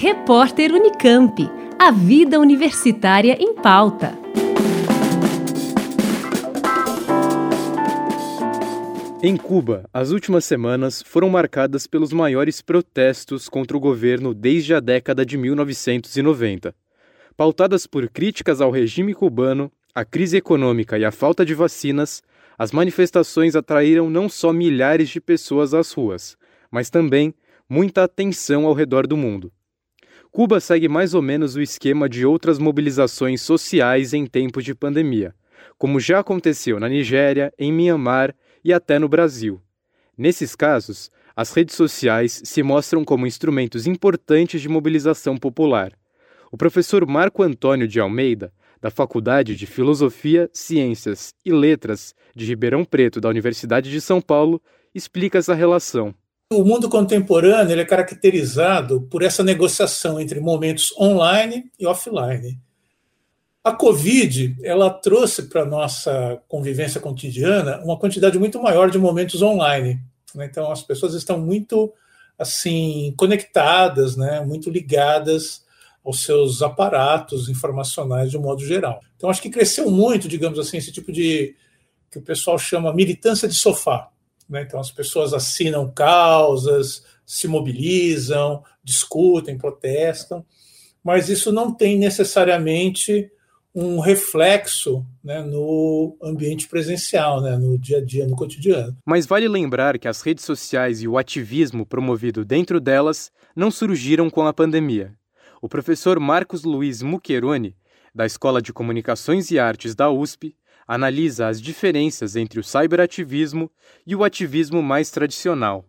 Repórter Unicamp. A vida universitária em pauta. Em Cuba, as últimas semanas foram marcadas pelos maiores protestos contra o governo desde a década de 1990. Pautadas por críticas ao regime cubano, a crise econômica e a falta de vacinas, as manifestações atraíram não só milhares de pessoas às ruas, mas também muita atenção ao redor do mundo. Cuba segue mais ou menos o esquema de outras mobilizações sociais em tempos de pandemia, como já aconteceu na Nigéria, em Myanmar e até no Brasil. Nesses casos, as redes sociais se mostram como instrumentos importantes de mobilização popular. O professor Marco Antônio de Almeida, da Faculdade de Filosofia, Ciências e Letras de Ribeirão Preto da Universidade de São Paulo, explica essa relação. O mundo contemporâneo é caracterizado por essa negociação entre momentos online e offline. A Covid ela trouxe para a nossa convivência cotidiana uma quantidade muito maior de momentos online. Né? Então as pessoas estão muito assim conectadas, né? muito ligadas aos seus aparatos informacionais de um modo geral. Então acho que cresceu muito, digamos assim, esse tipo de que o pessoal chama militância de sofá. Né? Então, as pessoas assinam causas, se mobilizam, discutem, protestam, mas isso não tem necessariamente um reflexo né, no ambiente presencial, né, no dia a dia, no cotidiano. Mas vale lembrar que as redes sociais e o ativismo promovido dentro delas não surgiram com a pandemia. O professor Marcos Luiz Muccheroni, da Escola de Comunicações e Artes da USP, analisa as diferenças entre o cyberativismo e o ativismo mais tradicional.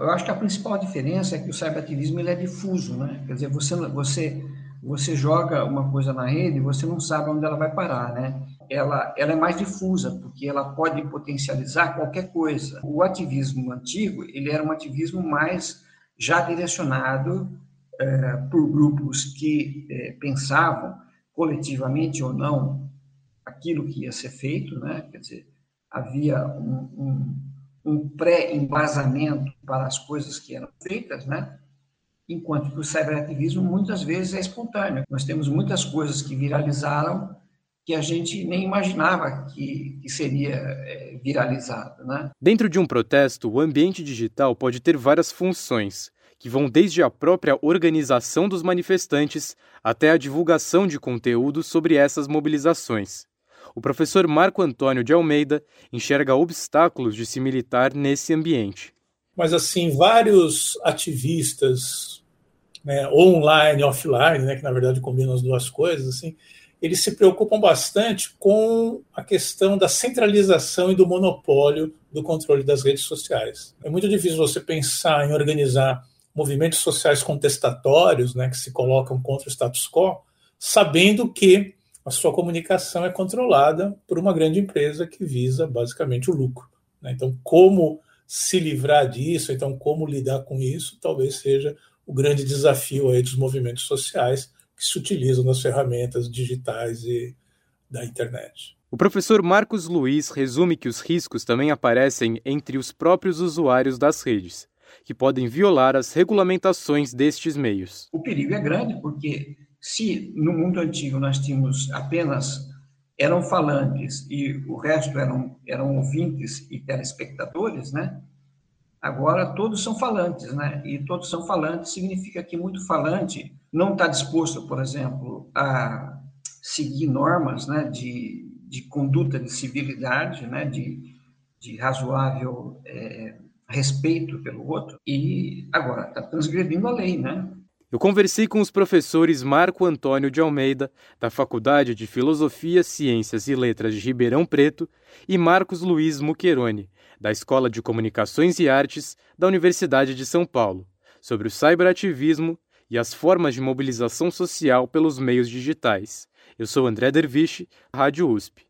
eu acho que a principal diferença é que o cyberativismo ele é difuso, né? Quer dizer, você, você, você joga uma coisa na rede e você não sabe onde ela vai parar, né? Ela, ela é mais difusa, porque ela pode potencializar qualquer coisa. O ativismo antigo, ele era um ativismo mais já direcionado é, por grupos que é, pensavam coletivamente ou não aquilo que ia ser feito, né? quer dizer, havia um, um, um pré-embasamento para as coisas que eram feitas, né? enquanto que o cyberativismo muitas vezes é espontâneo. Nós temos muitas coisas que viralizaram que a gente nem imaginava que, que seria é, viralizado. Né? Dentro de um protesto, o ambiente digital pode ter várias funções, que vão desde a própria organização dos manifestantes até a divulgação de conteúdo sobre essas mobilizações o professor Marco Antônio de Almeida enxerga obstáculos de se militar nesse ambiente. Mas, assim, vários ativistas, né, online, offline, né, que na verdade combinam as duas coisas, assim, eles se preocupam bastante com a questão da centralização e do monopólio do controle das redes sociais. É muito difícil você pensar em organizar movimentos sociais contestatórios, né, que se colocam contra o status quo, sabendo que a sua comunicação é controlada por uma grande empresa que visa basicamente o lucro. Né? Então, como se livrar disso, então como lidar com isso, talvez seja o grande desafio aí dos movimentos sociais que se utilizam nas ferramentas digitais e da internet. O professor Marcos Luiz resume que os riscos também aparecem entre os próprios usuários das redes, que podem violar as regulamentações destes meios. O perigo é grande porque se no mundo antigo nós tínhamos apenas eram falantes e o resto eram, eram ouvintes e telespectadores, né? Agora todos são falantes, né? E todos são falantes significa que muito falante não está disposto, por exemplo, a seguir normas, né? De, de conduta de civilidade, né? De, de razoável é, respeito pelo outro e agora está transgredindo a lei, né? Eu conversei com os professores Marco Antônio de Almeida, da Faculdade de Filosofia, Ciências e Letras de Ribeirão Preto, e Marcos Luiz Muccheroni, da Escola de Comunicações e Artes da Universidade de São Paulo, sobre o cyberativismo e as formas de mobilização social pelos meios digitais. Eu sou André Derviche, Rádio USP.